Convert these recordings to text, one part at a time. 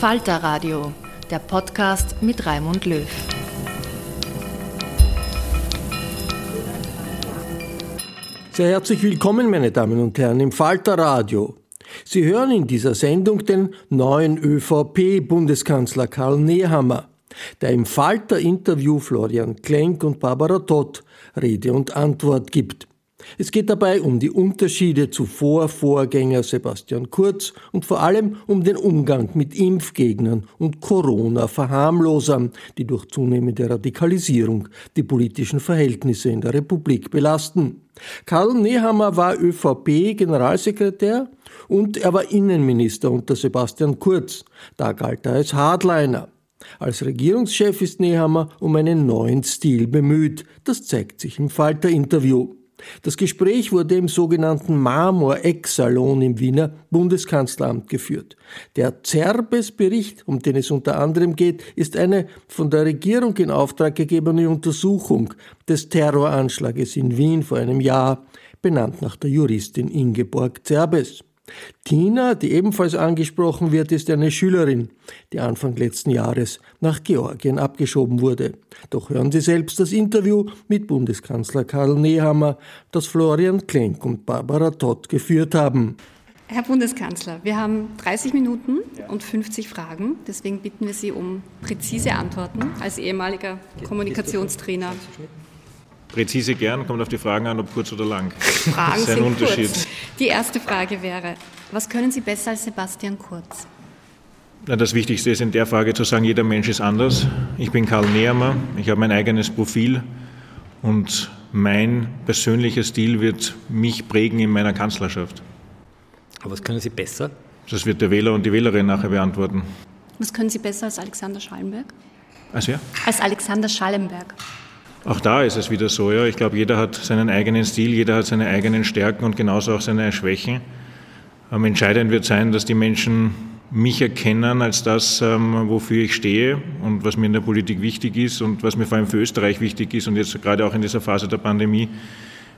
Falter Radio, der Podcast mit Raimund Löw. Sehr herzlich willkommen, meine Damen und Herren, im Falter Radio. Sie hören in dieser Sendung den neuen ÖVP-Bundeskanzler Karl Nehammer, der im Falter-Interview Florian Klenk und Barbara Todt Rede und Antwort gibt. Es geht dabei um die Unterschiede zu Vorvorgänger Sebastian Kurz und vor allem um den Umgang mit Impfgegnern und Corona-Verharmlosern, die durch zunehmende Radikalisierung die politischen Verhältnisse in der Republik belasten. Karl Nehammer war ÖVP-Generalsekretär und er war Innenminister unter Sebastian Kurz. Da galt er als Hardliner. Als Regierungschef ist Nehammer um einen neuen Stil bemüht. Das zeigt sich im Falter-Interview. Das Gespräch wurde im sogenannten Marmor-Eck-Salon im Wiener Bundeskanzleramt geführt. Der Zerbes-Bericht, um den es unter anderem geht, ist eine von der Regierung in Auftrag gegebene Untersuchung des Terroranschlages in Wien vor einem Jahr, benannt nach der Juristin Ingeborg Zerbes. Tina, die ebenfalls angesprochen wird, ist eine Schülerin, die Anfang letzten Jahres nach Georgien abgeschoben wurde. Doch hören Sie selbst das Interview mit Bundeskanzler Karl Nehammer, das Florian Klenk und Barbara Todd geführt haben. Herr Bundeskanzler, wir haben 30 Minuten und 50 Fragen. Deswegen bitten wir Sie um präzise Antworten als ehemaliger Kommunikationstrainer. Präzise gern, kommt auf die Fragen an, ob kurz oder lang. Fragen das ist ein sind Unterschied. Kurz. Die erste Frage wäre, was können Sie besser als Sebastian Kurz? Das Wichtigste ist in der Frage zu sagen, jeder Mensch ist anders. Ich bin Karl Nehammer, ich habe mein eigenes Profil und mein persönlicher Stil wird mich prägen in meiner Kanzlerschaft. Aber was können Sie besser? Das wird der Wähler und die Wählerin nachher beantworten. Was können Sie besser als Alexander Schallenberg? Als wer? Als Alexander Schallenberg. Auch da ist es wieder so, ja. Ich glaube, jeder hat seinen eigenen Stil, jeder hat seine eigenen Stärken und genauso auch seine Schwächen. Ähm, entscheidend wird sein, dass die Menschen mich erkennen als das, ähm, wofür ich stehe und was mir in der Politik wichtig ist und was mir vor allem für Österreich wichtig ist und jetzt gerade auch in dieser Phase der Pandemie,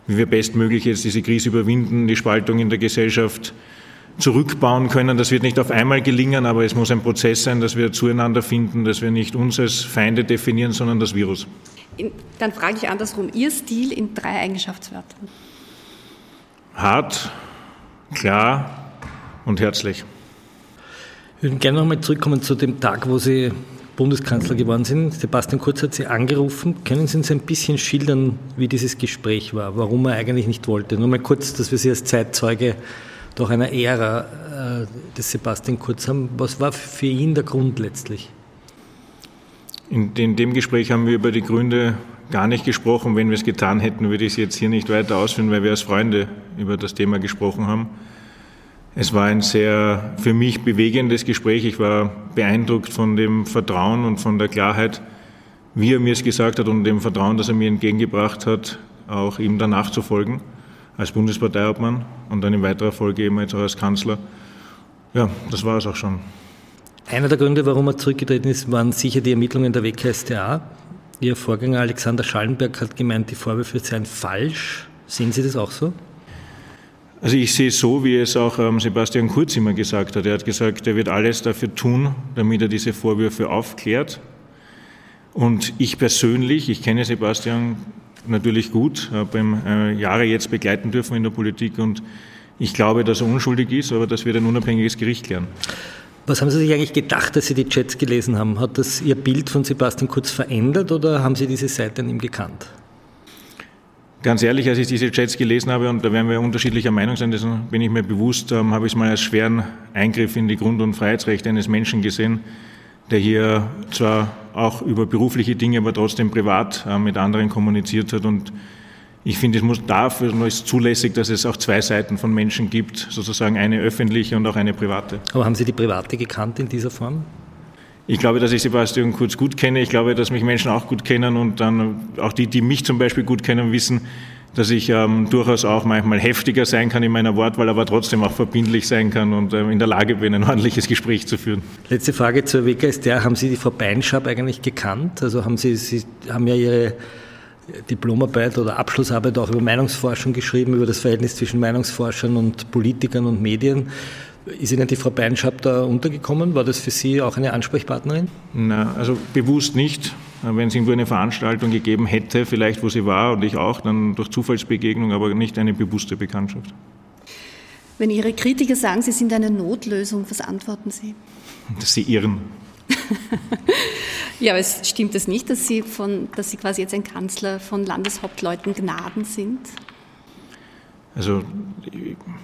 wie wir bestmöglich jetzt diese Krise überwinden, die Spaltung in der Gesellschaft zurückbauen können. Das wird nicht auf einmal gelingen, aber es muss ein Prozess sein, dass wir zueinander finden, dass wir nicht uns als Feinde definieren, sondern das Virus. In, dann frage ich andersrum, Ihr Stil in drei Eigenschaftswörtern? Hart, klar und herzlich. Ich würde gerne nochmal zurückkommen zu dem Tag, wo Sie Bundeskanzler geworden sind. Sebastian Kurz hat Sie angerufen. Können Sie uns ein bisschen schildern, wie dieses Gespräch war, warum er eigentlich nicht wollte? Nur mal kurz, dass wir Sie als Zeitzeuge doch einer Ära äh, des Sebastian Kurz haben. Was war für ihn der Grund letztlich? In, in dem Gespräch haben wir über die Gründe gar nicht gesprochen. Wenn wir es getan hätten, würde ich es jetzt hier nicht weiter ausführen, weil wir als Freunde über das Thema gesprochen haben. Es war ein sehr für mich bewegendes Gespräch. Ich war beeindruckt von dem Vertrauen und von der Klarheit, wie er mir es gesagt hat und dem Vertrauen, das er mir entgegengebracht hat, auch ihm danach zu folgen als Bundesparteiobmann und dann in weiterer Folge eben jetzt auch als Kanzler. Ja, das war es auch schon. Einer der Gründe, warum er zurückgetreten ist, waren sicher die Ermittlungen der WKStA. Ihr Vorgänger Alexander Schallenberg hat gemeint, die Vorwürfe seien falsch. Sehen Sie das auch so? Also ich sehe es so, wie es auch ähm, Sebastian Kurz immer gesagt hat. Er hat gesagt, er wird alles dafür tun, damit er diese Vorwürfe aufklärt. Und ich persönlich, ich kenne Sebastian natürlich gut, habe ihn äh, Jahre jetzt begleiten dürfen in der Politik und ich glaube, dass er unschuldig ist, aber das wird ein unabhängiges Gericht klären. Was haben Sie sich eigentlich gedacht, dass Sie die Chats gelesen haben? Hat das Ihr Bild von Sebastian Kurz verändert oder haben Sie diese Seite an ihm gekannt? Ganz ehrlich, als ich diese Chats gelesen habe, und da werden wir unterschiedlicher Meinung sein, dessen bin ich mir bewusst, ähm, habe ich es mal als schweren Eingriff in die Grund- und Freiheitsrechte eines Menschen gesehen, der hier zwar auch über berufliche Dinge, aber trotzdem privat äh, mit anderen kommuniziert hat und ich finde, es muss dafür nur ist zulässig, dass es auch zwei Seiten von Menschen gibt, sozusagen eine öffentliche und auch eine private. Aber haben Sie die private gekannt in dieser Form? Ich glaube, dass ich Sebastian Kurz gut kenne. Ich glaube, dass mich Menschen auch gut kennen und dann auch die, die mich zum Beispiel gut kennen, wissen, dass ich ähm, durchaus auch manchmal heftiger sein kann in meiner Wortwahl, aber trotzdem auch verbindlich sein kann und ähm, in der Lage bin, ein ordentliches Gespräch zu führen. Letzte Frage zur WKStR. Haben Sie die Frau Beinschab eigentlich gekannt? Also haben Sie, Sie haben ja Ihre Diplomarbeit oder Abschlussarbeit auch über Meinungsforschung geschrieben, über das Verhältnis zwischen Meinungsforschern und Politikern und Medien. Ist Ihnen die Frau Beinschab da untergekommen? War das für Sie auch eine Ansprechpartnerin? Na, also bewusst nicht. Wenn es irgendwo eine Veranstaltung gegeben hätte, vielleicht wo sie war und ich auch, dann durch Zufallsbegegnung, aber nicht eine bewusste Bekanntschaft. Wenn Ihre Kritiker sagen, Sie sind eine Notlösung, was antworten Sie? Dass sie irren. ja, aber es stimmt es nicht, dass Sie, von, dass Sie quasi jetzt ein Kanzler von Landeshauptleuten Gnaden sind? Also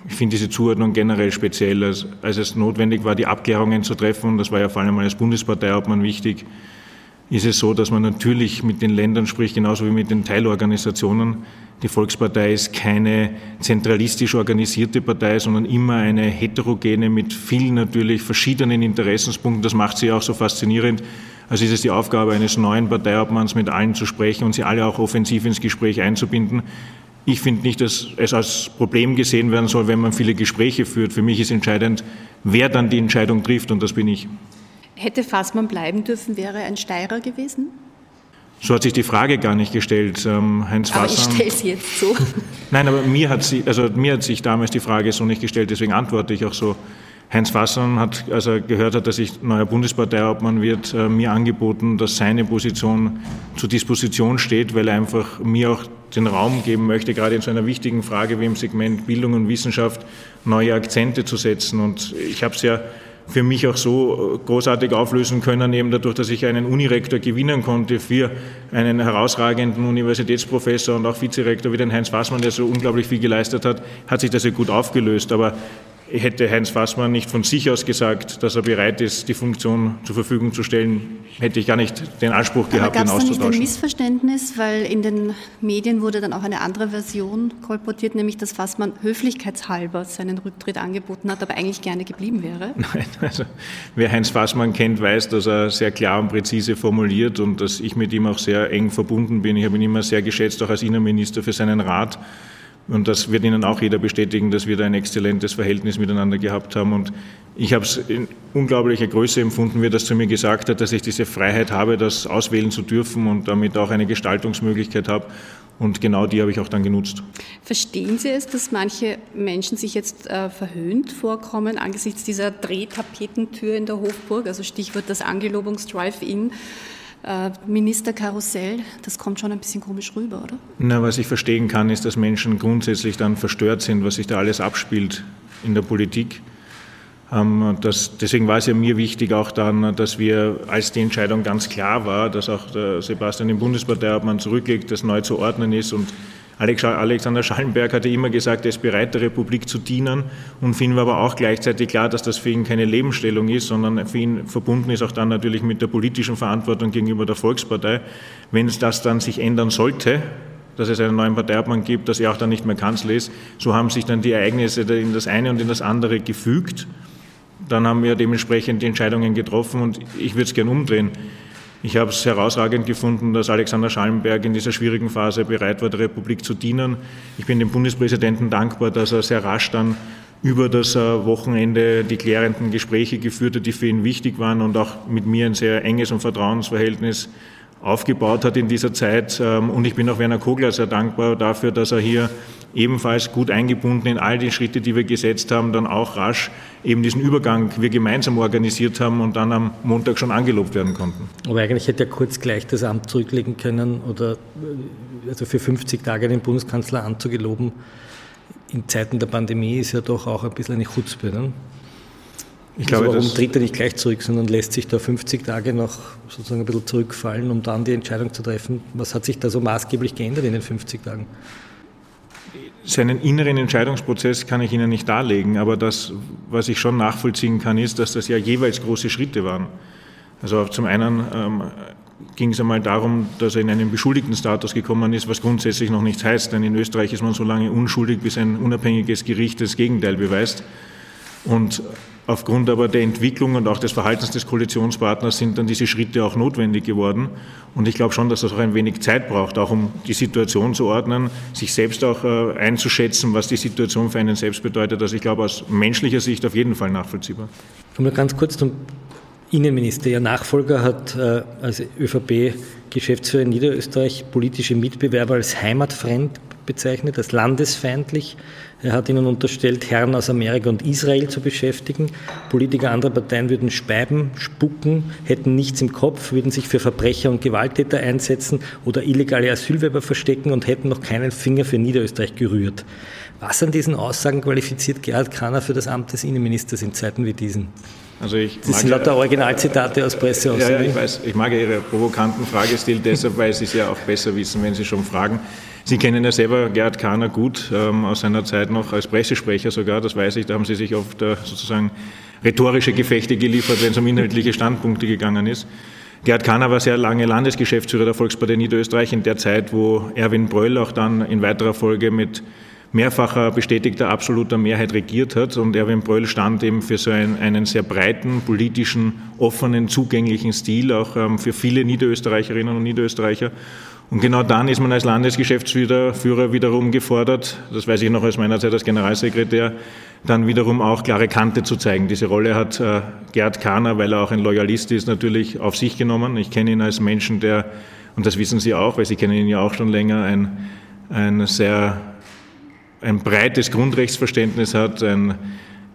ich finde diese Zuordnung generell speziell, als, als, es notwendig war, die Abklärungen zu treffen, das war ja vor allem als Bundesparteiobmann wichtig, ist es so, dass man natürlich mit den Ländern spricht, genauso wie mit den Teilorganisationen. Die Volkspartei ist keine zentralistisch organisierte Partei, sondern immer eine heterogene mit vielen natürlich verschiedenen Interessenspunkten. Das macht sie auch so faszinierend. Also ist es die Aufgabe eines neuen Parteiobmanns, mit allen zu sprechen und sie alle auch offensiv ins Gespräch einzubinden. Ich finde nicht, dass es als Problem gesehen werden soll, wenn man viele Gespräche führt. Für mich ist entscheidend, wer dann die Entscheidung trifft, und das bin ich. Hätte Fassmann bleiben dürfen, wäre er ein Steirer gewesen? So hat sich die Frage gar nicht gestellt, ähm, Heinz aber Fassmann. ich stelle sie jetzt so. Nein, aber mir hat, sie, also mir hat sich damals die Frage so nicht gestellt, deswegen antworte ich auch so. Heinz Fassmann hat, als er gehört hat, dass ich neuer Bundesparteiobmann wird, äh, mir angeboten, dass seine Position zur Disposition steht, weil er einfach mir auch den Raum geben möchte, gerade in so einer wichtigen Frage wie im Segment Bildung und Wissenschaft neue Akzente zu setzen. Und ich habe es ja für mich auch so großartig auflösen können, eben dadurch, dass ich einen Unirektor gewinnen konnte für einen herausragenden Universitätsprofessor und auch Vizerektor wie den Heinz Fassmann, der so unglaublich viel geleistet hat, hat sich das ja gut aufgelöst. Aber hätte Heinz Fassmann nicht von sich aus gesagt, dass er bereit ist, die Funktion zur Verfügung zu stellen, hätte ich gar nicht den Anspruch gehabt, ihn auszutauschen. Gab es nicht ein Missverständnis, weil in den Medien wurde dann auch eine andere Version kolportiert, nämlich dass Fassmann höflichkeitshalber seinen Rücktritt angeboten hat, aber eigentlich gerne geblieben wäre? Nein, also wer Heinz Fassmann kennt, weiß, dass er sehr klar und präzise formuliert und dass ich mit ihm auch sehr eng verbunden bin. Ich habe ihn immer sehr geschätzt, auch als Innenminister für seinen Rat. Und das wird Ihnen auch jeder bestätigen, dass wir da ein exzellentes Verhältnis miteinander gehabt haben. Und ich habe es in unglaublicher Größe empfunden, wie er das zu mir gesagt hat, dass ich diese Freiheit habe, das auswählen zu dürfen und damit auch eine Gestaltungsmöglichkeit habe. Und genau die habe ich auch dann genutzt. Verstehen Sie es, dass manche Menschen sich jetzt äh, verhöhnt vorkommen angesichts dieser Drehtapetentür in der Hofburg, also Stichwort das Angelobungs-Drive-In? Äh, Ministerkarussell, das kommt schon ein bisschen komisch rüber, oder? Na, was ich verstehen kann, ist, dass Menschen grundsätzlich dann verstört sind, was sich da alles abspielt in der Politik. Ähm, das, deswegen war es ja mir wichtig auch dann, dass wir, als die Entscheidung ganz klar war, dass auch der Sebastian im Bundesparteiobmann zurücklegt, das neu zu ordnen ist und Alexander Schallenberg hatte immer gesagt, er ist bereit, der Republik zu dienen und für ihn war aber auch gleichzeitig klar, dass das für ihn keine Lebensstellung ist, sondern für ihn verbunden ist auch dann natürlich mit der politischen Verantwortung gegenüber der Volkspartei. Wenn es das dann sich ändern sollte, dass es einen neuen Parteiobmann gibt, dass er auch dann nicht mehr Kanzler ist, so haben sich dann die Ereignisse in das eine und in das andere gefügt dann haben wir dementsprechend die Entscheidungen getroffen und ich würde es gern umdrehen. Ich habe es herausragend gefunden, dass Alexander Schallenberg in dieser schwierigen Phase bereit war, der Republik zu dienen. Ich bin dem Bundespräsidenten dankbar, dass er sehr rasch dann über das äh, Wochenende die klärenden Gespräche geführt hat, die für ihn wichtig waren und auch mit mir ein sehr enges und Vertrauensverhältnis aufgebaut hat in dieser Zeit. Ähm, und ich bin auch Werner Kogler sehr dankbar dafür, dass er hier ebenfalls gut eingebunden in all die Schritte, die wir gesetzt haben, dann auch rasch eben diesen Übergang wir gemeinsam organisiert haben und dann am Montag schon angelobt werden konnten. Aber eigentlich hätte er kurz gleich das Amt zurücklegen können oder äh, also für 50 Tage den Bundeskanzler anzugeloben. In Zeiten der Pandemie ist ja doch auch ein bisschen eine Chutzpe. Ne? Ich glaube, also warum tritt er nicht gleich zurück, sondern lässt sich da 50 Tage noch sozusagen ein bisschen zurückfallen, um dann die Entscheidung zu treffen? Was hat sich da so maßgeblich geändert in den 50 Tagen? Seinen inneren Entscheidungsprozess kann ich Ihnen nicht darlegen, aber das, was ich schon nachvollziehen kann, ist, dass das ja jeweils große Schritte waren. Also zum einen ähm, ging es einmal darum, dass er in einen Beschuldigtenstatus gekommen ist, was grundsätzlich noch nichts heißt, denn in Österreich ist man so lange unschuldig, bis ein unabhängiges Gericht das Gegenteil beweist. Und Aufgrund aber der Entwicklung und auch des Verhaltens des Koalitionspartners sind dann diese Schritte auch notwendig geworden. Und ich glaube schon, dass das auch ein wenig Zeit braucht, auch um die Situation zu ordnen, sich selbst auch äh, einzuschätzen, was die Situation für einen selbst bedeutet. Also ich glaube aus menschlicher Sicht auf jeden Fall nachvollziehbar. Nur ganz kurz zum Innenminister. Ihr Nachfolger hat äh, als ÖVP-Geschäftsführer in Niederösterreich politische Mitbewerber als heimatfremd bezeichnet, als landesfeindlich. Er hat ihnen unterstellt, Herren aus Amerika und Israel zu beschäftigen. Politiker anderer Parteien würden speiben, spucken, hätten nichts im Kopf, würden sich für Verbrecher und Gewalttäter einsetzen oder illegale Asylwerber verstecken und hätten noch keinen Finger für Niederösterreich gerührt. Was an diesen Aussagen qualifiziert Gerhard Kahner für das Amt des Innenministers in Zeiten wie diesen? Also ich das sind lauter Originalzitate aus Presse. Ja, ja, ich weiß. Ich mag Ihre provokanten Fragestil deshalb, weil Sie es ja auch besser wissen, wenn Sie schon fragen. Sie kennen ja selber Gerhard Kahner gut, ähm, aus seiner Zeit noch als Pressesprecher sogar, das weiß ich, da haben Sie sich oft äh, sozusagen rhetorische Gefechte geliefert, wenn es um inhaltliche Standpunkte gegangen ist. Gerhard Kahner war sehr lange Landesgeschäftsführer der Volkspartei Niederösterreich in der Zeit, wo Erwin Bröll auch dann in weiterer Folge mit mehrfacher bestätigter absoluter Mehrheit regiert hat. Und Erwin Bröll stand eben für so einen, einen sehr breiten, politischen, offenen, zugänglichen Stil, auch ähm, für viele Niederösterreicherinnen und Niederösterreicher. Und genau dann ist man als Landesgeschäftsführer wiederum gefordert, das weiß ich noch aus meiner Zeit als Generalsekretär, dann wiederum auch klare Kante zu zeigen. Diese Rolle hat äh, Gerd Kahner, weil er auch ein Loyalist ist, natürlich auf sich genommen. Ich kenne ihn als Menschen, der, und das wissen Sie auch, weil Sie kennen ihn ja auch schon länger, ein, ein sehr ein breites Grundrechtsverständnis hat, ein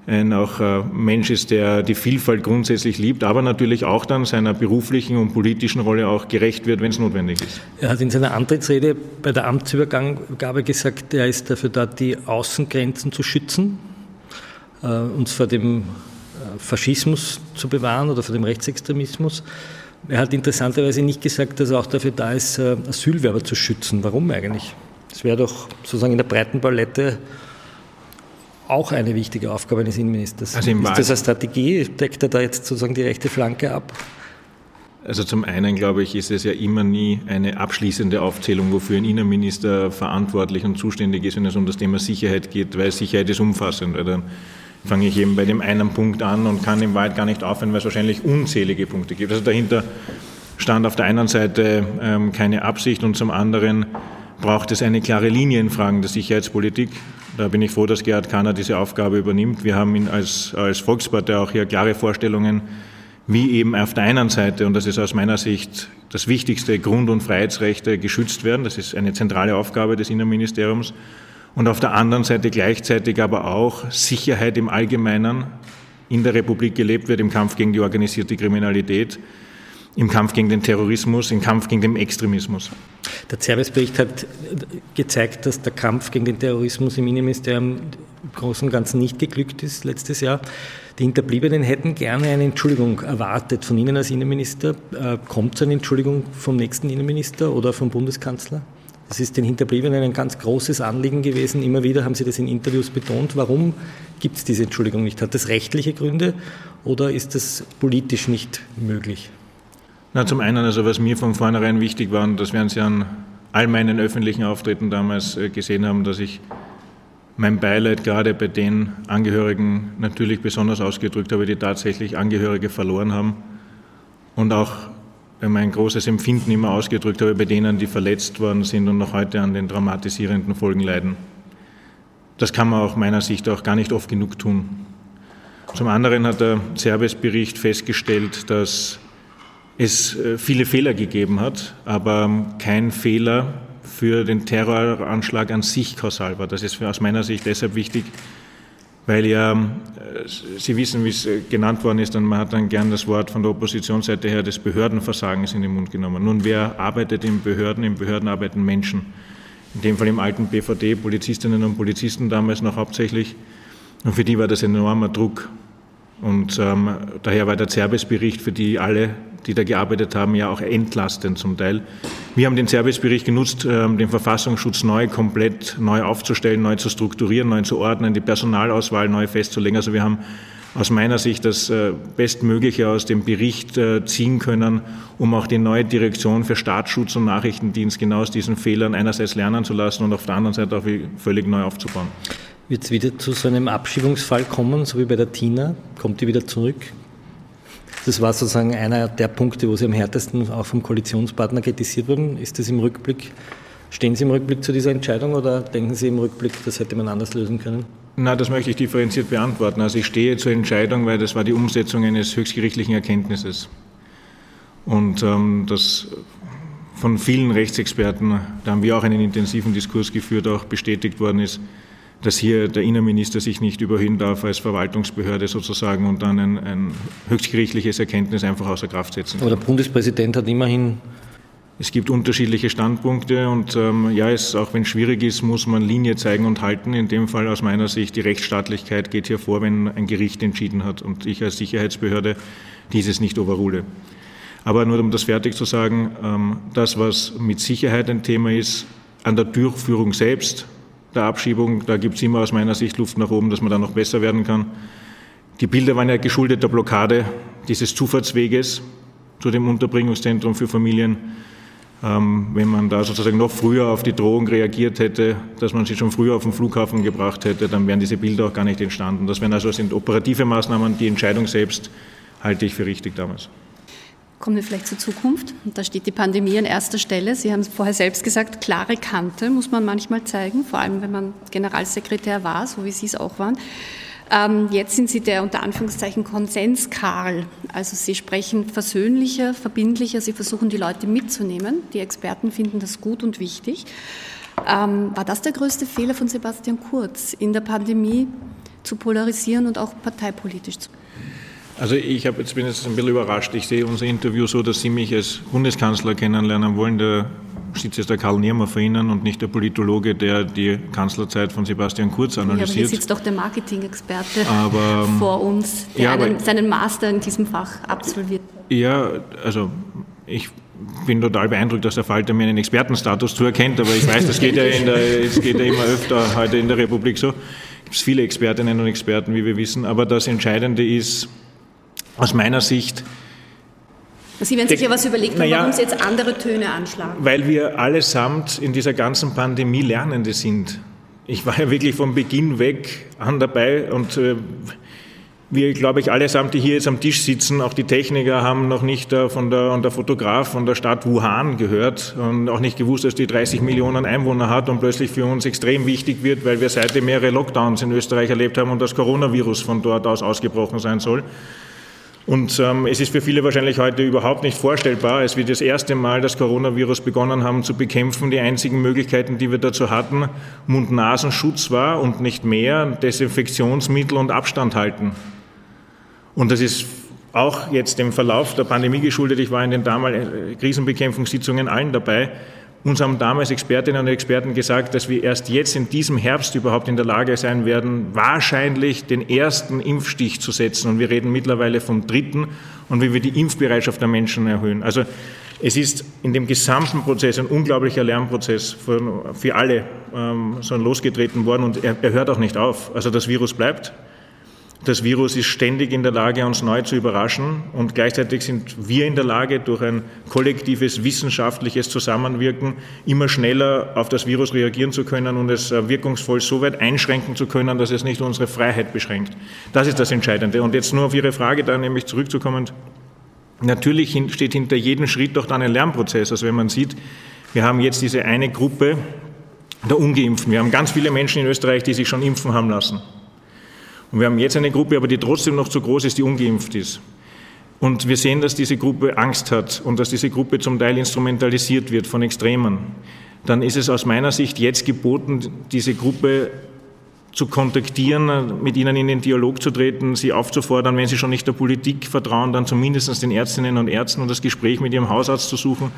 ein auch äh, Mensch ist, der die Vielfalt grundsätzlich liebt, aber natürlich auch dann seiner beruflichen und politischen Rolle auch gerecht wird, wenn es notwendig ist. Er hat in seiner Antrittsrede bei der Amtsübergabe gesagt, er ist dafür da, die Außengrenzen zu schützen, äh, uns vor dem äh, Faschismus zu bewahren oder vor dem Rechtsextremismus. Er hat interessanterweise nicht gesagt, dass er auch dafür da ist, Asylwerber zu schützen. Warum eigentlich? Das wäre doch sozusagen in der breiten Palette auch eine wichtige Aufgabe eines Innenministers. Also ist das eine Strategie? Deckt er da jetzt sozusagen die rechte Flanke ab? Also zum einen, glaube ich, ist es ja immer nie eine abschließende Aufzählung, wofür ein Innenminister verantwortlich und zuständig ist, wenn es um das Thema Sicherheit geht, weil Sicherheit ist umfassend. Weil dann fange ich eben bei dem einen Punkt an und kann im Wald gar nicht aufhören, weil es wahrscheinlich unzählige Punkte gibt. Also dahinter stand auf der einen Seite ähm, keine Absicht und zum anderen braucht es eine klare Linie in Fragen der Sicherheitspolitik. Da bin ich froh, dass Gerhard Kahner diese Aufgabe übernimmt. Wir haben als, als Volkspartei auch hier klare Vorstellungen, wie eben auf der einen Seite, und das ist aus meiner Sicht das Wichtigste, Grund- und Freiheitsrechte geschützt werden. Das ist eine zentrale Aufgabe des Innenministeriums. Und auf der anderen Seite gleichzeitig aber auch Sicherheit im Allgemeinen in der Republik gelebt wird im Kampf gegen die organisierte Kriminalität im Kampf gegen den Terrorismus, im Kampf gegen den Extremismus. Der Servicebericht hat gezeigt, dass der Kampf gegen den Terrorismus im Innenministerium im Großen und Ganzen nicht geglückt ist letztes Jahr. Die Hinterbliebenen hätten gerne eine Entschuldigung erwartet von Ihnen als Innenminister. Äh, kommt es eine Entschuldigung vom nächsten Innenminister oder vom Bundeskanzler? Das ist den Hinterbliebenen ein ganz großes Anliegen gewesen. Immer wieder haben Sie das in Interviews betont. Warum gibt es diese Entschuldigung nicht? Hat das rechtliche Gründe oder ist das politisch nicht möglich? Na, zum einen, also was mir von vornherein wichtig war, und das werden Sie an all meinen öffentlichen Auftritten damals äh, gesehen haben, dass ich mein Beileid gerade bei den Angehörigen natürlich besonders ausgedrückt habe, die tatsächlich Angehörige verloren haben und auch mein großes Empfinden immer ausgedrückt habe bei denen, die verletzt worden sind und noch heute an den dramatisierenden Folgen leiden. Das kann man auch meiner Sicht auch gar nicht oft genug tun. Zum anderen hat der Zerbes-Bericht festgestellt, dass es äh, viele Fehler gegeben hat, aber kein Fehler für den Terroranschlag an sich kausal war. Das ist aus meiner Sicht deshalb wichtig, weil ja, äh, Sie wissen, wie es äh, genannt worden ist, und man hat dann gern das Wort von der Oppositionsseite her des Behördenversagens in den Mund genommen. Nun, wer arbeitet in Behörden? In Behörden arbeiten Menschen. In dem Fall im alten BVD, Polizistinnen und Polizisten damals noch hauptsächlich. Und für die war das enormer Druck. Und ähm, daher war der Zerbes-Bericht für die alle die da gearbeitet haben, ja auch entlastend zum Teil. Wir haben den Servicebericht genutzt, ähm, den Verfassungsschutz neu, komplett neu aufzustellen, neu zu strukturieren, neu zu ordnen, die Personalauswahl neu festzulegen. Also wir haben aus meiner Sicht das äh, Bestmögliche aus dem Bericht äh, ziehen können, um auch die neue Direktion für Staatsschutz und Nachrichtendienst genau aus diesen Fehlern einerseits lernen zu lassen und auf der anderen Seite auch völlig neu aufzubauen. Wird es wieder zu so einem Abschiebungsfall kommen, so wie bei der Tina? Kommt die wieder zurück? Das war sozusagen einer der Punkte, wo Sie am härtesten auch vom Koalitionspartner kritisiert wurden. Ist das im Rückblick, stehen Sie im Rückblick zu dieser Entscheidung oder denken Sie im Rückblick, das hätte man anders lösen können? Na, das möchte ich differenziert beantworten. Also ich stehe zur Entscheidung, weil das war die Umsetzung eines höchstgerichtlichen Erkenntnisses. Und ähm, das von vielen Rechtsexperten, da haben wir auch einen intensiven Diskurs geführt, auch bestätigt worden ist, dass hier der Innenminister sich nicht überhöhen darf als Verwaltungsbehörde sozusagen und dann ein, ein höchstgerichtliches Erkenntnis einfach außer Kraft setzen kann. Aber der Bundespräsident hat immerhin es gibt unterschiedliche Standpunkte und ähm, ja, es, auch wenn es schwierig ist, muss man Linie zeigen und halten. In dem Fall aus meiner Sicht, die Rechtsstaatlichkeit geht hier vor, wenn ein Gericht entschieden hat und ich als Sicherheitsbehörde dieses nicht overrule. Aber nur um das fertig zu sagen, ähm, das, was mit Sicherheit ein Thema ist, an der Durchführung selbst der Abschiebung. Da gibt es immer aus meiner Sicht Luft nach oben, dass man da noch besser werden kann. Die Bilder waren ja geschuldet der Blockade dieses Zufahrtsweges zu dem Unterbringungszentrum für Familien. Ähm, wenn man da sozusagen noch früher auf die Drohung reagiert hätte, dass man sie schon früher auf den Flughafen gebracht hätte, dann wären diese Bilder auch gar nicht entstanden. Das wären also sind operative Maßnahmen. Die Entscheidung selbst halte ich für richtig damals. Kommen wir vielleicht zur Zukunft. Da steht die Pandemie an erster Stelle. Sie haben vorher selbst gesagt, klare Kante muss man manchmal zeigen, vor allem wenn man Generalsekretär war, so wie Sie es auch waren. Ähm, jetzt sind Sie der unter Anführungszeichen Konsenskarl. Also Sie sprechen versöhnlicher, verbindlicher, Sie versuchen die Leute mitzunehmen. Die Experten finden das gut und wichtig. Ähm, war das der größte Fehler von Sebastian Kurz, in der Pandemie zu polarisieren und auch parteipolitisch zu? Also ich habe jetzt bin jetzt ein bisschen überrascht. Ich sehe unser Interview so, dass Sie mich als Bundeskanzler kennenlernen wollen. Da sitzt jetzt der Karl Niermer vor Ihnen und nicht der Politologe, der die Kanzlerzeit von Sebastian Kurz analysiert. Ja, aber hier sitzt doch der Marketing-Experte vor uns, der ja, einen, seinen Master in diesem Fach absolviert. Ja, also ich bin total beeindruckt, dass der Falter mir einen Expertenstatus zuerkennt, aber ich weiß, das geht ja, der, das geht ja immer öfter heute in der Republik so. Es gibt viele Expertinnen und Experten, wie wir wissen, aber das Entscheidende ist, aus meiner Sicht. Sie werden sich ja was überlegt haben, warum Sie jetzt andere Töne anschlagen. Weil wir allesamt in dieser ganzen Pandemie Lernende sind. Ich war ja wirklich von Beginn weg an dabei und äh, wir, glaube ich, allesamt, die hier jetzt am Tisch sitzen, auch die Techniker, haben noch nicht äh, von der, und der Fotograf von der Stadt Wuhan gehört und auch nicht gewusst, dass die 30 Millionen Einwohner hat und plötzlich für uns extrem wichtig wird, weil wir seitdem mehrere Lockdowns in Österreich erlebt haben und das Coronavirus von dort aus ausgebrochen sein soll. Und ähm, es ist für viele wahrscheinlich heute überhaupt nicht vorstellbar, als wir das erste Mal das Coronavirus begonnen haben zu bekämpfen, die einzigen Möglichkeiten, die wir dazu hatten, Mund-Nasenschutz war und nicht mehr, Desinfektionsmittel und Abstand halten. Und das ist auch jetzt dem Verlauf der Pandemie geschuldet. Ich war in den damaligen Krisenbekämpfungssitzungen allen dabei. Uns haben damals Expertinnen und Experten gesagt, dass wir erst jetzt in diesem Herbst überhaupt in der Lage sein werden, wahrscheinlich den ersten Impfstich zu setzen. Und wir reden mittlerweile vom dritten und wie wir die Impfbereitschaft der Menschen erhöhen. Also es ist in dem gesamten Prozess ein unglaublicher Lernprozess für, für alle ähm, so losgetreten worden und er, er hört auch nicht auf. Also das Virus bleibt. Das Virus ist ständig in der Lage, uns neu zu überraschen und gleichzeitig sind wir in der Lage, durch ein kollektives wissenschaftliches Zusammenwirken immer schneller auf das Virus reagieren zu können und es äh, wirkungsvoll so weit einschränken zu können, dass es nicht unsere Freiheit beschränkt. Das ist das Entscheidende. Und jetzt nur auf Ihre Frage da nämlich zurückzukommen. Natürlich steht hinter jedem Schritt doch dann ein Lernprozess. Also wenn man sieht, wir haben jetzt diese eine Gruppe der Ungeimpften. Wir haben ganz viele Menschen in Österreich, die sich schon impfen haben lassen. Und wir haben jetzt eine Gruppe, aber die trotzdem noch zu groß ist, die ungeimpft ist. Und wir sehen, dass diese Gruppe Angst hat und dass diese Gruppe zum Teil instrumentalisiert wird von Extremen. Dann ist es aus meiner Sicht jetzt geboten, diese Gruppe zu kontaktieren, mit ihnen in den Dialog zu treten, sie aufzufordern, wenn sie schon nicht der Politik vertrauen, dann zumindest den Ärztinnen und Ärzten und das Gespräch mit ihrem Hausarzt zu suchen,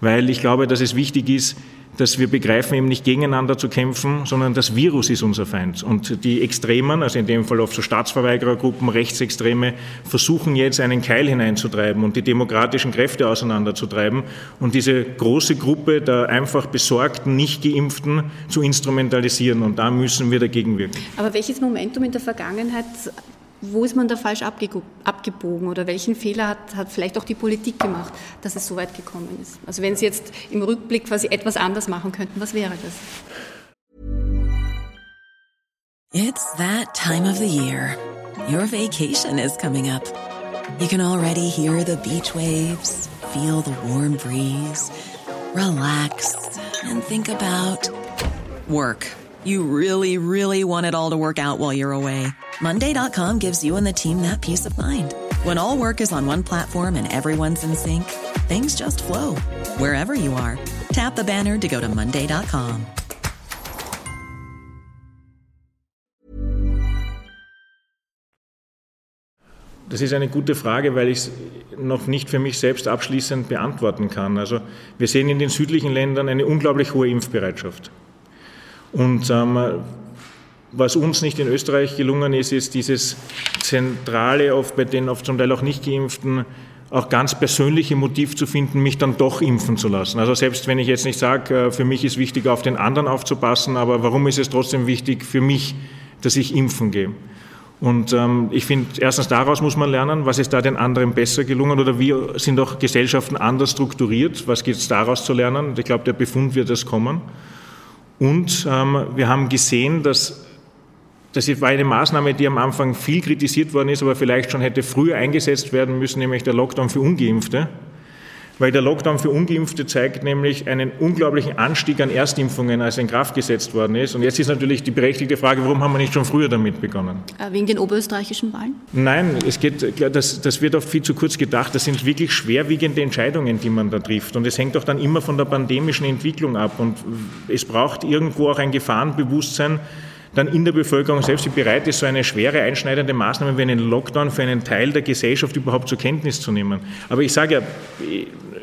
weil ich glaube, dass es wichtig ist, dass wir begreifen, eben nicht gegeneinander zu kämpfen, sondern das Virus ist unser Feind. Und die Extremen, also in dem Fall oft so Staatsverweigerergruppen, Rechtsextreme, versuchen jetzt einen Keil hineinzutreiben und die demokratischen Kräfte auseinanderzutreiben und diese große Gruppe der einfach besorgten, nicht geimpften zu instrumentalisieren. Und da müssen wir dagegen wirken. Aber welches Momentum in der Vergangenheit wo ist man da falsch abgebogen oder welchen Fehler hat, hat vielleicht auch die Politik gemacht, dass es so weit gekommen ist? Also wenn Sie jetzt im Rückblick quasi etwas anders machen könnten, was wäre das? It's that time of the year. Your vacation is coming up. You can already hear the beach waves, feel the warm breeze, relax and think about work. You really, really want it all to work out while you're away. Monday.com gives you and the team that peace of mind. When all work is on one platform and everyone's in sync, things just flow wherever you are. Tap the banner to go to Monday.com. Das ist eine gute Frage, weil ich es noch nicht für mich selbst abschließend beantworten kann. Also wir sehen in den südlichen Ländern eine unglaublich hohe Impfbereitschaft. Und ähm, was uns nicht in Österreich gelungen ist, ist dieses zentrale, oft bei den oft zum Teil auch nicht geimpften, auch ganz persönliche Motiv zu finden, mich dann doch impfen zu lassen. Also selbst wenn ich jetzt nicht sage, äh, für mich ist wichtig, auf den anderen aufzupassen, aber warum ist es trotzdem wichtig für mich, dass ich impfen gehe? Und ähm, ich finde, erstens daraus muss man lernen, was ist da den anderen besser gelungen oder wie sind auch Gesellschaften anders strukturiert, was gibt es daraus zu lernen? Ich glaube, der Befund wird es kommen. Und ähm, wir haben gesehen, dass das war eine Maßnahme, die am Anfang viel kritisiert worden ist, aber vielleicht schon hätte früher eingesetzt werden müssen, nämlich der Lockdown für Ungeimpfte. Weil der Lockdown für Ungeimpfte zeigt nämlich einen unglaublichen Anstieg an Erstimpfungen, als er in Kraft gesetzt worden ist. Und jetzt ist natürlich die berechtigte Frage, warum haben wir nicht schon früher damit begonnen? Äh, wegen den oberösterreichischen Wahlen? Nein, es geht, das, das wird oft viel zu kurz gedacht. Das sind wirklich schwerwiegende Entscheidungen, die man da trifft. Und es hängt doch dann immer von der pandemischen Entwicklung ab. Und es braucht irgendwo auch ein Gefahrenbewusstsein, dann in der Bevölkerung selbst, die bereit ist, so eine schwere einschneidende Maßnahme wie einen Lockdown für einen Teil der Gesellschaft überhaupt zur Kenntnis zu nehmen. Aber ich sage ja,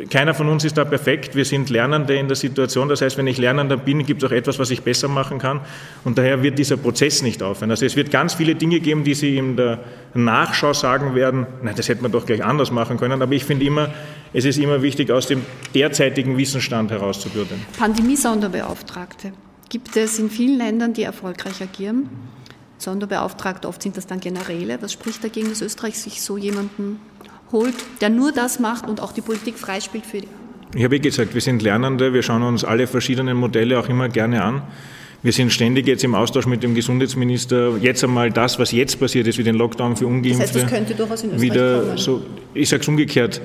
keiner von uns ist da perfekt. Wir sind Lernende in der Situation. Das heißt, wenn ich Lernender bin, gibt es auch etwas, was ich besser machen kann. Und daher wird dieser Prozess nicht aufhören. Also es wird ganz viele Dinge geben, die Sie in der Nachschau sagen werden, nein, das hätte man doch gleich anders machen können. Aber ich finde immer, es ist immer wichtig, aus dem derzeitigen Wissensstand herauszubürden. Pandemie-Sonderbeauftragte gibt es in vielen Ländern, die erfolgreich agieren. Sonderbeauftragte, oft sind das dann Generäle. Was spricht dagegen, dass Österreich sich so jemanden holt, der nur das macht und auch die Politik freispielt für die Ich habe eh gesagt, wir sind Lernende, wir schauen uns alle verschiedenen Modelle auch immer gerne an. Wir sind ständig jetzt im Austausch mit dem Gesundheitsminister. Jetzt einmal das, was jetzt passiert ist, wie den Lockdown für Ungeimpfte. Das heißt, das könnte durchaus in Österreich wieder kommen. So, ich sage es umgekehrt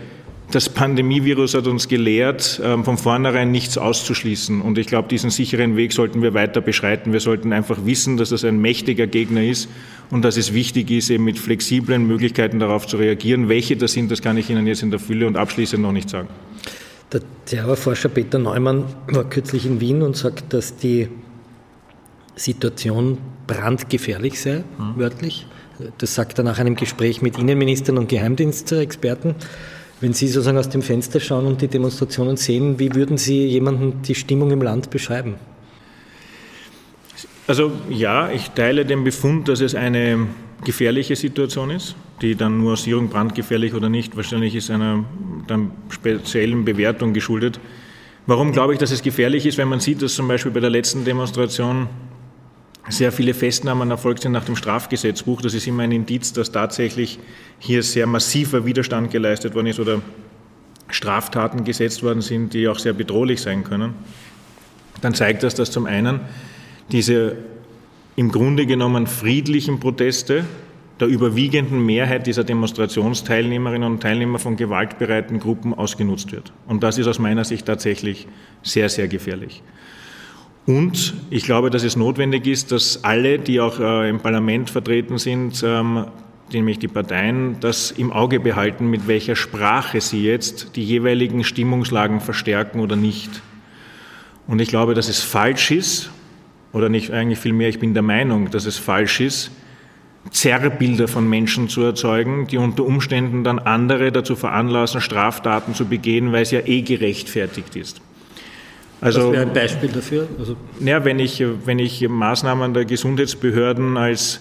das Pandemievirus hat uns gelehrt, ähm, von vornherein nichts auszuschließen. Und ich glaube, diesen sicheren Weg sollten wir weiter beschreiten. Wir sollten einfach wissen, dass das ein mächtiger Gegner ist und dass es wichtig ist, eben mit flexiblen Möglichkeiten darauf zu reagieren. Welche das sind, das kann ich Ihnen jetzt in der Fülle und abschließend noch nicht sagen. Der Terrorforscher Peter Neumann war kürzlich in Wien und sagt, dass die Situation brandgefährlich sei, mhm. wörtlich. Das sagt er nach einem Gespräch mit Innenministern und Geheimdienstexperten. Wenn Sie sozusagen aus dem Fenster schauen und die Demonstrationen sehen, wie würden Sie jemanden die Stimmung im Land beschreiben? Also ja, ich teile den Befund, dass es eine gefährliche Situation ist, die dann nur aus Jürgen Brandt gefährlich oder nicht, wahrscheinlich ist einer dann speziellen Bewertung geschuldet. Warum glaube ich, dass es gefährlich ist? Wenn man sieht, dass zum Beispiel bei der letzten Demonstration sehr viele Festnahmen erfolgt sind nach dem Strafgesetzbuch. Das ist immer ein Indiz, dass tatsächlich hier sehr massiver Widerstand geleistet worden ist oder Straftaten gesetzt worden sind, die auch sehr bedrohlich sein können. Dann zeigt das, dass zum einen diese im Grunde genommen friedlichen Proteste der überwiegenden Mehrheit dieser Demonstrationsteilnehmerinnen und Teilnehmer von gewaltbereiten Gruppen ausgenutzt wird. Und das ist aus meiner Sicht tatsächlich sehr, sehr gefährlich. Und ich glaube, dass es notwendig ist, dass alle, die auch äh, im Parlament vertreten sind, ähm, nämlich die Parteien, das im Auge behalten, mit welcher Sprache sie jetzt die jeweiligen Stimmungslagen verstärken oder nicht. Und ich glaube, dass es falsch ist, oder nicht eigentlich vielmehr, ich bin der Meinung, dass es falsch ist, Zerrbilder von Menschen zu erzeugen, die unter Umständen dann andere dazu veranlassen, Straftaten zu begehen, weil es ja eh gerechtfertigt ist. Also, Was wäre ein Beispiel dafür? Also ja, wenn ich, wenn ich Maßnahmen der Gesundheitsbehörden als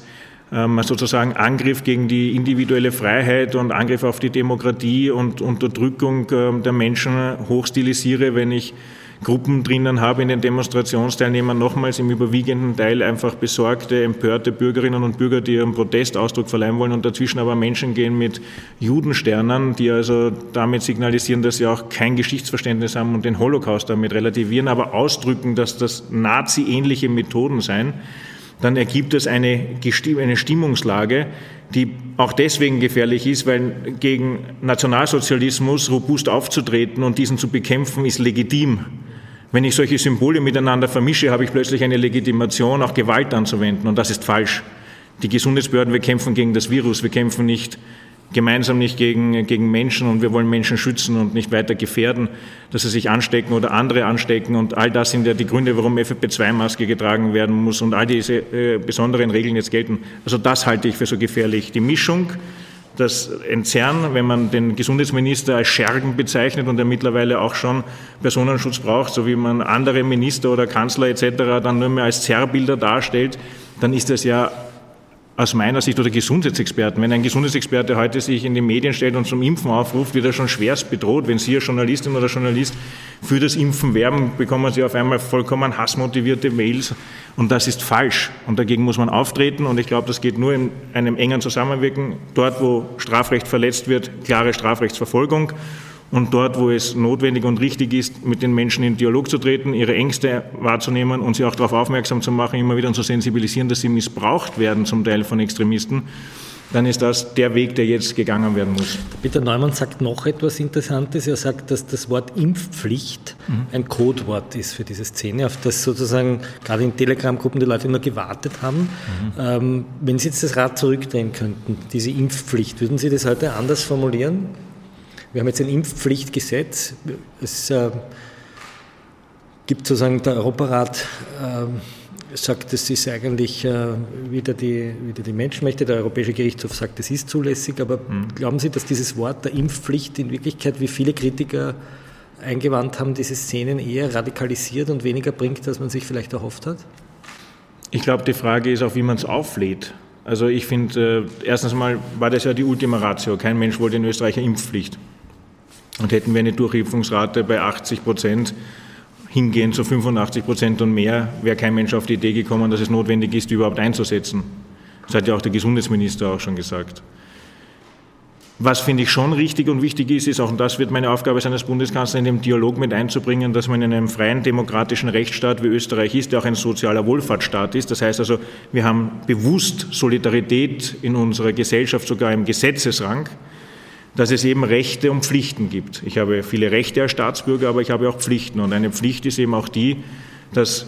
ähm, sozusagen Angriff gegen die individuelle Freiheit und Angriff auf die Demokratie und Unterdrückung ähm, der Menschen hochstilisiere, wenn ich Gruppen drinnen habe in den Demonstrationsteilnehmern, nochmals im überwiegenden Teil einfach besorgte, empörte Bürgerinnen und Bürger, die ihrem Protest Ausdruck verleihen wollen und dazwischen aber Menschen gehen mit Judensternen, die also damit signalisieren, dass sie auch kein Geschichtsverständnis haben und den Holocaust damit relativieren, aber ausdrücken, dass das Nazi-ähnliche Methoden seien dann ergibt es eine, eine Stimmungslage, die auch deswegen gefährlich ist, weil gegen Nationalsozialismus robust aufzutreten und diesen zu bekämpfen, ist legitim. Wenn ich solche Symbole miteinander vermische, habe ich plötzlich eine Legitimation, auch Gewalt anzuwenden. Und das ist falsch. Die Gesundheitsbehörden, wir kämpfen gegen das Virus, wir kämpfen nicht gemeinsam nicht gegen, gegen Menschen und wir wollen Menschen schützen und nicht weiter gefährden, dass sie sich anstecken oder andere anstecken. Und all das sind ja die Gründe, warum FFP2-Maske getragen werden muss und all diese äh, besonderen Regeln jetzt gelten. Also das halte ich für so gefährlich. Die Mischung das Entzerren, wenn man den Gesundheitsminister als Schergen bezeichnet und er mittlerweile auch schon Personenschutz braucht, so wie man andere Minister oder Kanzler etc. dann nur mehr als Zerrbilder darstellt, dann ist das ja aus meiner Sicht oder Gesundheitsexperten. Wenn ein Gesundheitsexperte heute sich in die Medien stellt und zum Impfen aufruft, wird er schon schwerst bedroht. Wenn Sie als Journalistin oder Journalist für das Impfen werben, bekommen Sie auf einmal vollkommen hassmotivierte Mails. Und das ist falsch. Und dagegen muss man auftreten. Und ich glaube, das geht nur in einem engen Zusammenwirken. Dort, wo Strafrecht verletzt wird, klare Strafrechtsverfolgung und dort, wo es notwendig und richtig ist, mit den Menschen in Dialog zu treten, ihre Ängste wahrzunehmen und sie auch darauf aufmerksam zu machen, immer wieder zu sensibilisieren, dass sie missbraucht werden zum Teil von Extremisten, dann ist das der Weg, der jetzt gegangen werden muss. Peter Neumann sagt noch etwas Interessantes. Er sagt, dass das Wort Impfpflicht mhm. ein Codewort ist für diese Szene, auf das sozusagen gerade in Telegram-Gruppen die Leute immer gewartet haben. Mhm. Ähm, wenn Sie jetzt das Rad zurückdrehen könnten, diese Impfpflicht, würden Sie das heute anders formulieren? Wir haben jetzt ein Impfpflichtgesetz. Es äh, gibt sozusagen, der Europarat äh, sagt, das ist eigentlich äh, wieder, die, wieder die Menschenrechte. Der Europäische Gerichtshof sagt, das ist zulässig. Aber mhm. glauben Sie, dass dieses Wort der Impfpflicht in Wirklichkeit, wie viele Kritiker eingewandt haben, diese Szenen eher radikalisiert und weniger bringt, als man sich vielleicht erhofft hat? Ich glaube, die Frage ist auch, wie man es auflädt. Also ich finde, äh, erstens mal war das ja die Ultima Ratio. Kein Mensch wollte in Österreich eine Impfpflicht. Und hätten wir eine Durchimpfungsrate bei 80 Prozent, hingehen zu 85 Prozent und mehr, wäre kein Mensch auf die Idee gekommen, dass es notwendig ist, die überhaupt einzusetzen. Das hat ja auch der Gesundheitsminister auch schon gesagt. Was finde ich schon richtig und wichtig ist, ist auch, und das wird meine Aufgabe sein als Bundeskanzler, in dem Dialog mit einzubringen, dass man in einem freien demokratischen Rechtsstaat wie Österreich ist, der auch ein sozialer Wohlfahrtsstaat ist. Das heißt also, wir haben bewusst Solidarität in unserer Gesellschaft sogar im Gesetzesrang dass es eben Rechte und Pflichten gibt. Ich habe viele Rechte als Staatsbürger, aber ich habe auch Pflichten. Und eine Pflicht ist eben auch die, dass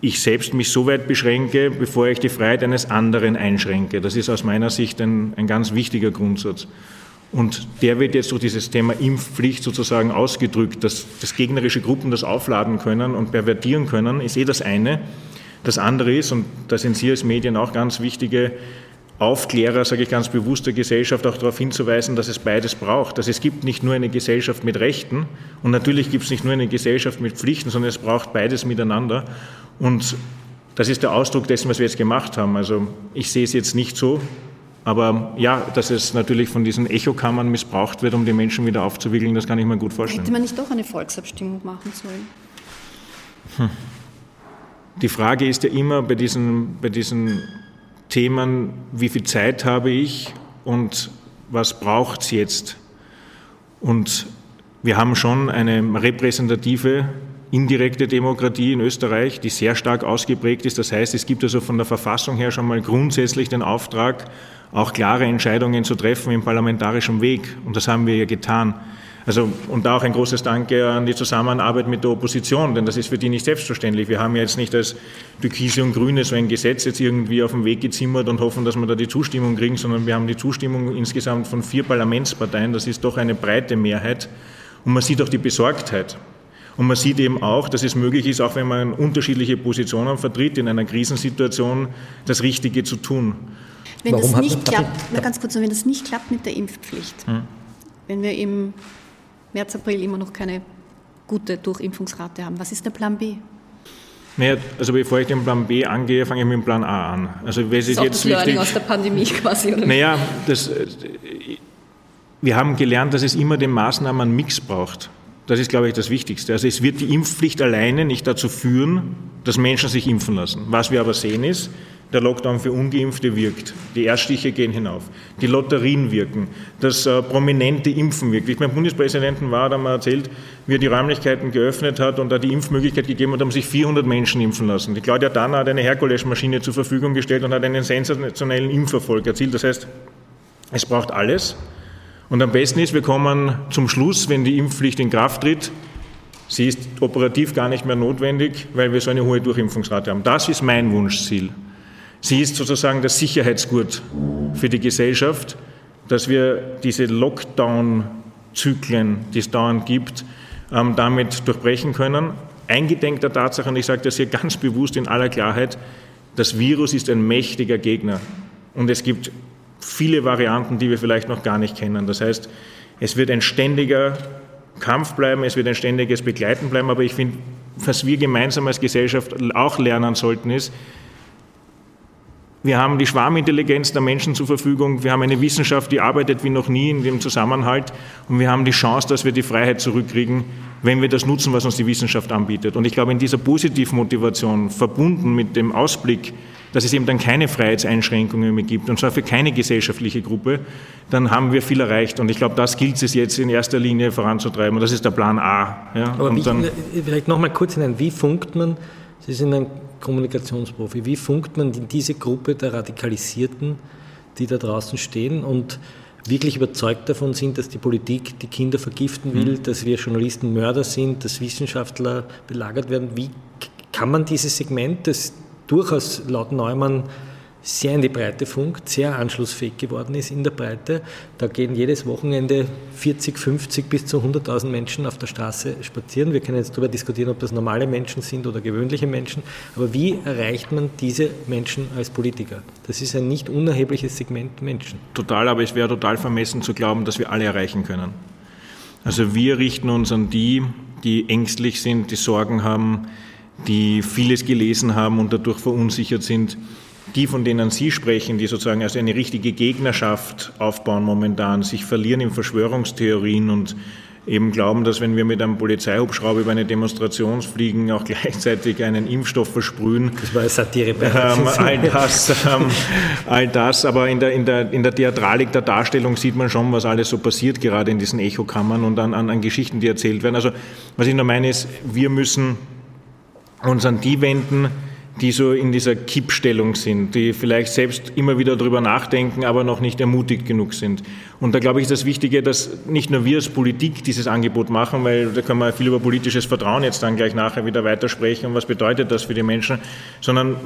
ich selbst mich so weit beschränke, bevor ich die Freiheit eines anderen einschränke. Das ist aus meiner Sicht ein, ein ganz wichtiger Grundsatz. Und der wird jetzt durch dieses Thema Impfpflicht sozusagen ausgedrückt, dass, dass gegnerische Gruppen das aufladen können und pervertieren können, ist eh das eine. Das andere ist, und da sind Sie als Medien auch ganz wichtige Aufklärer, sage ich ganz bewusst, der Gesellschaft auch darauf hinzuweisen, dass es beides braucht. Dass es gibt nicht nur eine Gesellschaft mit Rechten und natürlich gibt es nicht nur eine Gesellschaft mit Pflichten, sondern es braucht beides miteinander. Und das ist der Ausdruck dessen, was wir jetzt gemacht haben. Also ich sehe es jetzt nicht so, aber ja, dass es natürlich von diesen Echokammern missbraucht wird, um die Menschen wieder aufzuwickeln, das kann ich mir gut vorstellen. Hätte man nicht doch eine Volksabstimmung machen sollen? Hm. Die Frage ist ja immer bei diesen, bei diesen Themen, wie viel Zeit habe ich und was braucht es jetzt? Und wir haben schon eine repräsentative indirekte Demokratie in Österreich, die sehr stark ausgeprägt ist. Das heißt, es gibt also von der Verfassung her schon mal grundsätzlich den Auftrag, auch klare Entscheidungen zu treffen im parlamentarischen Weg. Und das haben wir ja getan. Also, und da auch ein großes Danke an die Zusammenarbeit mit der Opposition, denn das ist für die nicht selbstverständlich. Wir haben ja jetzt nicht als Türkise und Grüne so ein Gesetz jetzt irgendwie auf den Weg gezimmert und hoffen, dass wir da die Zustimmung kriegen, sondern wir haben die Zustimmung insgesamt von vier Parlamentsparteien. Das ist doch eine breite Mehrheit. Und man sieht auch die Besorgtheit. Und man sieht eben auch, dass es möglich ist, auch wenn man unterschiedliche Positionen vertritt, in einer Krisensituation das Richtige zu tun. Wenn Warum das nicht klappt, na ganz kurz, wenn das nicht klappt mit der Impfpflicht, hm. wenn wir im März, April immer noch keine gute Durchimpfungsrate haben, was ist der Plan B? Naja, also bevor ich den Plan B angehe, fange ich mit dem Plan A an. Also, das ist auch jetzt das Learning wichtig, aus der Pandemie quasi, oder? Naja, das, wir haben gelernt, dass es immer den Maßnahmenmix braucht. Das ist, glaube ich, das Wichtigste. Also es wird die Impfpflicht alleine nicht dazu führen, dass Menschen sich impfen lassen. Was wir aber sehen ist, der Lockdown für Ungeimpfte wirkt. Die Erststiche gehen hinauf. Die Lotterien wirken. Das äh, prominente Impfen wirkt. Wie ich beim Bundespräsidenten war, er mir erzählt, wie er die Räumlichkeiten geöffnet hat und da die Impfmöglichkeit gegeben hat, haben sich 400 Menschen impfen lassen. Die Claudia Danner hat eine Herkulesmaschine zur Verfügung gestellt und hat einen sensationellen Impferfolg erzielt. Das heißt, es braucht alles. Und am besten ist, wir kommen zum Schluss, wenn die Impfpflicht in Kraft tritt, Sie ist operativ gar nicht mehr notwendig, weil wir so eine hohe Durchimpfungsrate haben. Das ist mein Wunschziel. Sie ist sozusagen das Sicherheitsgurt für die Gesellschaft, dass wir diese Lockdown-Zyklen, die es dauernd gibt, ähm, damit durchbrechen können. Eingedenk der Tatsache, und ich sage das hier ganz bewusst in aller Klarheit, das Virus ist ein mächtiger Gegner. Und es gibt viele Varianten, die wir vielleicht noch gar nicht kennen. Das heißt, es wird ein ständiger Kampf bleiben, es wird ein ständiges Begleiten bleiben, aber ich finde, was wir gemeinsam als Gesellschaft auch lernen sollten, ist, wir haben die Schwarmintelligenz der Menschen zur Verfügung. Wir haben eine Wissenschaft, die arbeitet wie noch nie in dem Zusammenhalt. Und wir haben die Chance, dass wir die Freiheit zurückkriegen, wenn wir das nutzen, was uns die Wissenschaft anbietet. Und ich glaube, in dieser Positivmotivation, verbunden mit dem Ausblick, dass es eben dann keine Freiheitseinschränkungen mehr gibt, und zwar für keine gesellschaftliche Gruppe, dann haben wir viel erreicht. Und ich glaube, das gilt es jetzt in erster Linie voranzutreiben. Und das ist der Plan A. Ja? Aber wie, vielleicht noch mal kurz hinein, wie funkt man, Sie sind ein Kommunikationsprofi. Wie funkt man in diese Gruppe der Radikalisierten, die da draußen stehen und wirklich überzeugt davon sind, dass die Politik die Kinder vergiften will, mhm. dass wir Journalisten Mörder sind, dass Wissenschaftler belagert werden? Wie kann man dieses Segment, das durchaus laut Neumann sehr in die Breite funkt, sehr anschlussfähig geworden ist in der Breite. Da gehen jedes Wochenende 40, 50 bis zu 100.000 Menschen auf der Straße spazieren. Wir können jetzt darüber diskutieren, ob das normale Menschen sind oder gewöhnliche Menschen. Aber wie erreicht man diese Menschen als Politiker? Das ist ein nicht unerhebliches Segment Menschen. Total, aber es wäre total vermessen zu glauben, dass wir alle erreichen können. Also wir richten uns an die, die ängstlich sind, die Sorgen haben, die vieles gelesen haben und dadurch verunsichert sind die, von denen Sie sprechen, die sozusagen also eine richtige Gegnerschaft aufbauen momentan, sich verlieren in Verschwörungstheorien und eben glauben, dass wenn wir mit einem Polizeihubschrauber über eine Demonstration fliegen, auch gleichzeitig einen Impfstoff versprühen. Das war eine Satire. Ähm, all, das, ähm, all das, aber in der, in, der, in der Theatralik der Darstellung sieht man schon, was alles so passiert, gerade in diesen Echokammern und an, an, an Geschichten, die erzählt werden. Also was ich nur meine ist, wir müssen uns an die wenden, die so in dieser Kippstellung sind, die vielleicht selbst immer wieder darüber nachdenken, aber noch nicht ermutigt genug sind. Und da glaube ich, ist das Wichtige, dass nicht nur wir als Politik dieses Angebot machen, weil da können wir viel über politisches Vertrauen jetzt dann gleich nachher wieder weitersprechen und was bedeutet das für die Menschen, sondern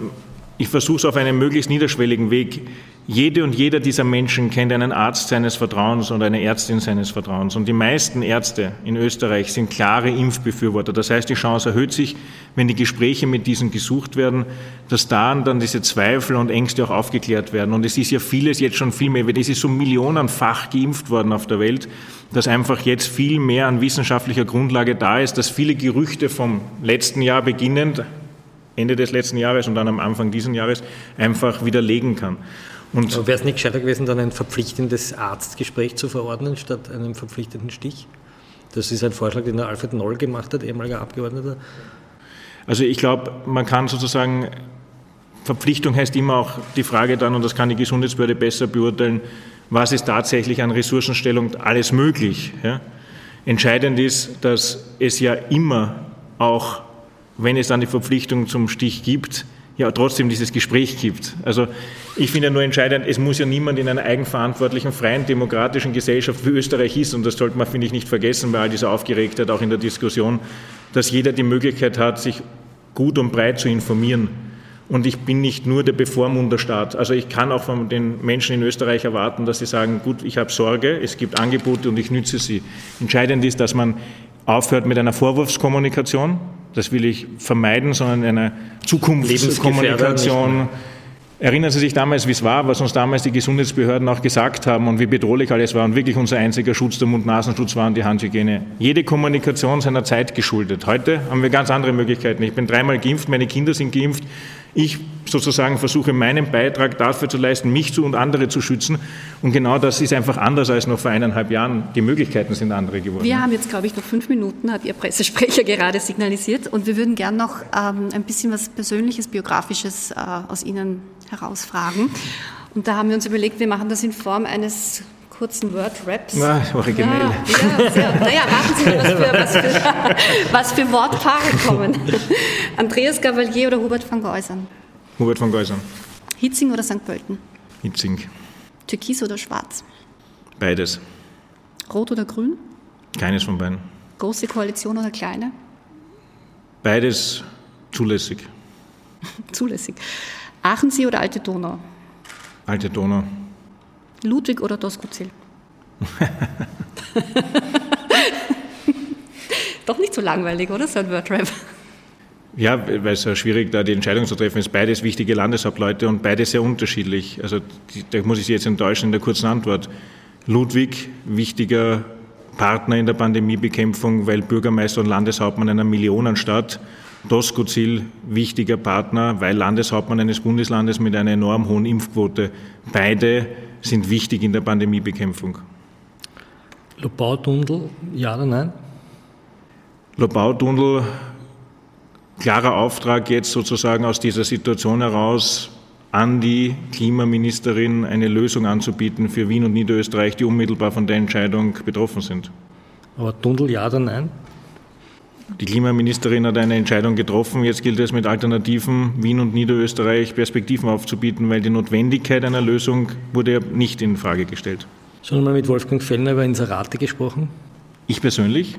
ich versuche es auf einem möglichst niederschwelligen Weg. Jede und jeder dieser Menschen kennt einen Arzt seines Vertrauens oder eine Ärztin seines Vertrauens. Und die meisten Ärzte in Österreich sind klare Impfbefürworter. Das heißt, die Chance erhöht sich, wenn die Gespräche mit diesen gesucht werden, dass da dann diese Zweifel und Ängste auch aufgeklärt werden. Und es ist ja vieles jetzt schon viel mehr, weil es ist so millionenfach geimpft worden auf der Welt, dass einfach jetzt viel mehr an wissenschaftlicher Grundlage da ist, dass viele Gerüchte vom letzten Jahr beginnend, Ende des letzten Jahres und dann am Anfang dieses Jahres einfach widerlegen kann. Und wäre es nicht gescheiter gewesen, dann ein verpflichtendes Arztgespräch zu verordnen, statt einem verpflichtenden Stich? Das ist ein Vorschlag, den der Alfred Noll gemacht hat, ehemaliger Abgeordneter. Also ich glaube, man kann sozusagen, Verpflichtung heißt immer auch die Frage dann, und das kann die Gesundheitsbehörde besser beurteilen, was ist tatsächlich an Ressourcenstellung alles möglich. Ja? Entscheidend ist, dass es ja immer auch wenn es dann die Verpflichtung zum Stich gibt, ja trotzdem dieses Gespräch gibt. Also ich finde nur entscheidend, es muss ja niemand in einer eigenverantwortlichen, freien, demokratischen Gesellschaft wie Österreich ist, und das sollte man, finde ich, nicht vergessen bei all dieser Aufgeregtheit, auch in der Diskussion, dass jeder die Möglichkeit hat, sich gut und breit zu informieren. Und ich bin nicht nur der Bevormunderstaat. Also ich kann auch von den Menschen in Österreich erwarten, dass sie sagen, gut, ich habe Sorge, es gibt Angebote und ich nütze sie. Entscheidend ist, dass man aufhört mit einer Vorwurfskommunikation, das will ich vermeiden, sondern eine Zukunftskommunikation. Erinnern Sie sich damals, wie es war, was uns damals die Gesundheitsbehörden auch gesagt haben und wie bedrohlich alles war und wirklich unser einziger Schutz der Mund-Nasenschutz war und die Handhygiene. Jede Kommunikation seiner Zeit geschuldet. Heute haben wir ganz andere Möglichkeiten. Ich bin dreimal geimpft, meine Kinder sind geimpft. Ich sozusagen versuche meinen Beitrag dafür zu leisten, mich zu und andere zu schützen. Und genau das ist einfach anders als noch vor eineinhalb Jahren. Die Möglichkeiten sind andere geworden. Wir haben jetzt, glaube ich, noch fünf Minuten, hat Ihr Pressesprecher gerade signalisiert. Und wir würden gern noch ähm, ein bisschen was Persönliches, Biografisches äh, aus Ihnen herausfragen. Und da haben wir uns überlegt, wir machen das in Form eines kurzen Word-Raps. Na, originell. Ja, ja, ja. Naja, warten Sie mal, was für, was für, was für Wortpaare kommen. Andreas Gavalier oder Hubert van Geusern? Hubert van Geusern. Hitzing oder St. Pölten? Hitzing. Türkis oder Schwarz? Beides. Rot oder Grün? Keines von beiden. Große Koalition oder kleine? Beides zulässig. zulässig. Aachensee oder Alte Donau? Alte Donau. Ludwig oder Doskozil? Doch nicht so langweilig, oder? So ein Wordrap. Ja, weil es ja schwierig da die Entscheidung zu treffen ist. Beides wichtige Landeshauptleute und beide sehr unterschiedlich. Also da muss ich Sie jetzt enttäuschen in der kurzen Antwort. Ludwig, wichtiger Partner in der Pandemiebekämpfung, weil Bürgermeister und Landeshauptmann einer Millionenstadt. Doskozil, wichtiger Partner, weil Landeshauptmann eines Bundeslandes mit einer enorm hohen Impfquote. Beide sind wichtig in der Pandemiebekämpfung. Lobau-Tunnel, ja oder nein? Lobau-Tunnel, klarer Auftrag jetzt sozusagen aus dieser Situation heraus an die Klimaministerin eine Lösung anzubieten für Wien und Niederösterreich, die unmittelbar von der Entscheidung betroffen sind. Aber Tunnel ja oder nein? Die Klimaministerin hat eine Entscheidung getroffen. Jetzt gilt es mit Alternativen Wien und Niederösterreich Perspektiven aufzubieten, weil die Notwendigkeit einer Lösung wurde ja nicht in Frage gestellt. Schon mal mit Wolfgang Fellner über Inserate gesprochen? Ich persönlich?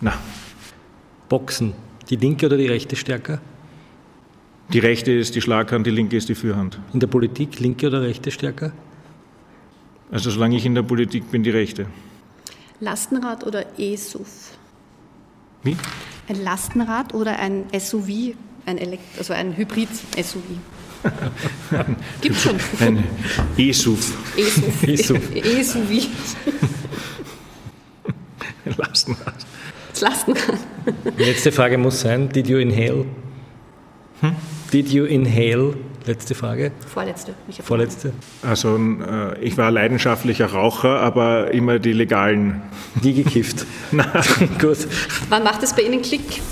Na. Boxen. Die linke oder die rechte stärker? Die rechte ist die Schlaghand, die linke ist die Führhand. In der Politik linke oder rechte stärker? Also solange ich in der Politik bin, die rechte. Lastenrad oder E-SUV? Wie? Ein Lastenrad oder ein SUV, ein Elekt also ein Hybrid-SUV? Gibt schon. Ein E-SUV. E-SUV. E-SUV. Lastenrad. Das Lastenrad. Letzte Frage muss sein, did you inhale? Hm? Did you inhale? Letzte Frage. Vorletzte. Vorletzte. Also äh, ich war leidenschaftlicher Raucher, aber immer die legalen. Die gekifft. Na, Gut. Wann macht es bei Ihnen Klick?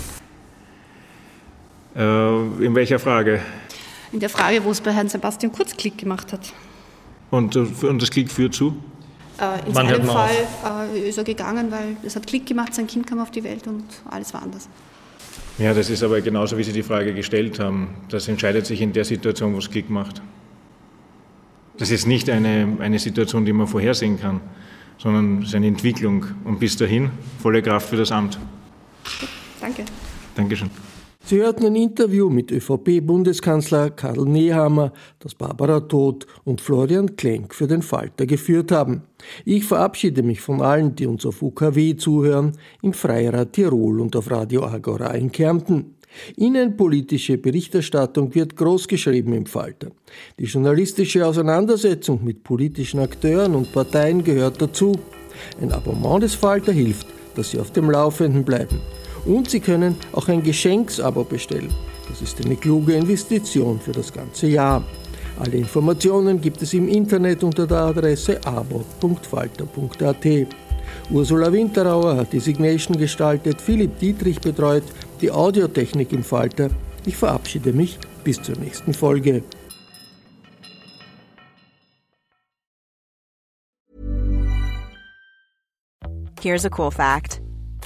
Äh, in welcher Frage? In der Frage, wo es bei Herrn Sebastian Kurz Klick gemacht hat. Und, und das Klick führt zu? Äh, in Wann seinem Fall äh, ist er gegangen, weil es hat Klick gemacht, sein Kind kam auf die Welt und alles war anders. Ja, das ist aber genauso, wie Sie die Frage gestellt haben. Das entscheidet sich in der Situation, wo es Klick macht. Das ist nicht eine, eine Situation, die man vorhersehen kann, sondern es ist eine Entwicklung. Und bis dahin volle Kraft für das Amt. Danke. Dankeschön. Sie hörten ein Interview mit ÖVP-Bundeskanzler Karl Nehammer, das Barbara Todt und Florian Klenk für den Falter geführt haben. Ich verabschiede mich von allen, die uns auf UKW zuhören, im Freirad Tirol und auf Radio Agora in Kärnten. Innenpolitische Berichterstattung wird großgeschrieben im Falter. Die journalistische Auseinandersetzung mit politischen Akteuren und Parteien gehört dazu. Ein Abonnement des Falter hilft, dass Sie auf dem Laufenden bleiben. Und Sie können auch ein Geschenksabo bestellen. Das ist eine kluge Investition für das ganze Jahr. Alle Informationen gibt es im Internet unter der Adresse abo.falter.at. Ursula Winterauer hat die Signation gestaltet, Philipp Dietrich betreut die Audiotechnik im Falter. Ich verabschiede mich bis zur nächsten Folge. Here's a cool fact.